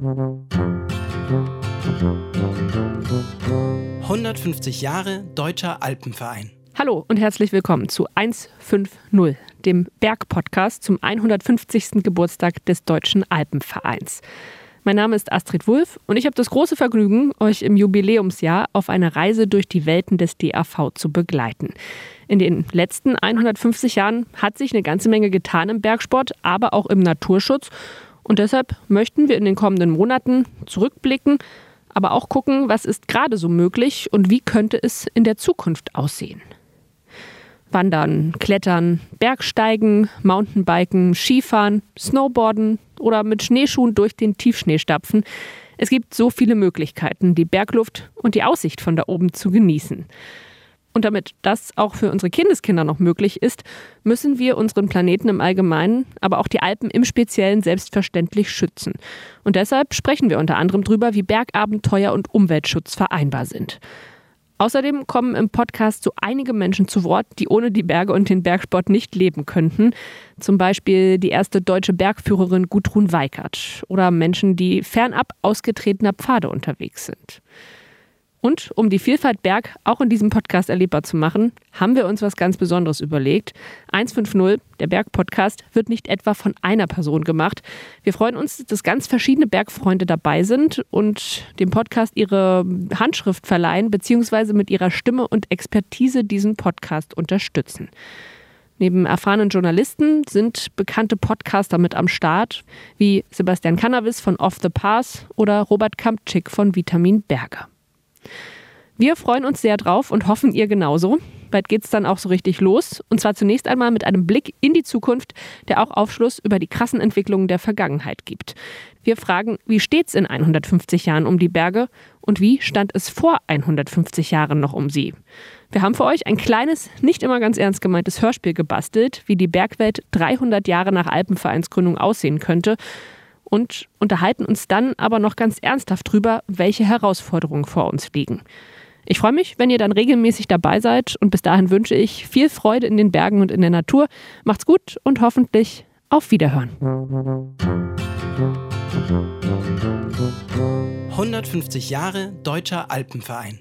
150 Jahre Deutscher Alpenverein. Hallo und herzlich willkommen zu 150, dem Bergpodcast zum 150. Geburtstag des Deutschen Alpenvereins. Mein Name ist Astrid Wulff und ich habe das große Vergnügen, euch im Jubiläumsjahr auf eine Reise durch die Welten des DAV zu begleiten. In den letzten 150 Jahren hat sich eine ganze Menge getan im Bergsport, aber auch im Naturschutz. Und deshalb möchten wir in den kommenden Monaten zurückblicken, aber auch gucken, was ist gerade so möglich und wie könnte es in der Zukunft aussehen. Wandern, Klettern, Bergsteigen, Mountainbiken, Skifahren, Snowboarden oder mit Schneeschuhen durch den Tiefschnee stapfen. Es gibt so viele Möglichkeiten, die Bergluft und die Aussicht von da oben zu genießen. Und damit das auch für unsere Kindeskinder noch möglich ist, müssen wir unseren Planeten im Allgemeinen, aber auch die Alpen im Speziellen selbstverständlich schützen. Und deshalb sprechen wir unter anderem darüber, wie Bergabenteuer und Umweltschutz vereinbar sind. Außerdem kommen im Podcast so einige Menschen zu Wort, die ohne die Berge und den Bergsport nicht leben könnten. Zum Beispiel die erste deutsche Bergführerin Gudrun Weikert oder Menschen, die fernab ausgetretener Pfade unterwegs sind. Und um die Vielfalt Berg auch in diesem Podcast erlebbar zu machen, haben wir uns was ganz Besonderes überlegt. 150, der Berg-Podcast, wird nicht etwa von einer Person gemacht. Wir freuen uns, dass ganz verschiedene Bergfreunde dabei sind und dem Podcast ihre Handschrift verleihen, beziehungsweise mit ihrer Stimme und Expertise diesen Podcast unterstützen. Neben erfahrenen Journalisten sind bekannte Podcaster mit am Start, wie Sebastian Cannabis von Off the Pass oder Robert Kampczyk von Vitamin Berger. Wir freuen uns sehr drauf und hoffen, ihr genauso. Bald geht es dann auch so richtig los. Und zwar zunächst einmal mit einem Blick in die Zukunft, der auch Aufschluss über die krassen Entwicklungen der Vergangenheit gibt. Wir fragen, wie steht es in 150 Jahren um die Berge und wie stand es vor 150 Jahren noch um sie? Wir haben für euch ein kleines, nicht immer ganz ernst gemeintes Hörspiel gebastelt, wie die Bergwelt 300 Jahre nach Alpenvereinsgründung aussehen könnte und unterhalten uns dann aber noch ganz ernsthaft drüber, welche Herausforderungen vor uns liegen. Ich freue mich, wenn ihr dann regelmäßig dabei seid und bis dahin wünsche ich viel Freude in den Bergen und in der Natur. Macht's gut und hoffentlich auf Wiederhören. 150 Jahre Deutscher Alpenverein.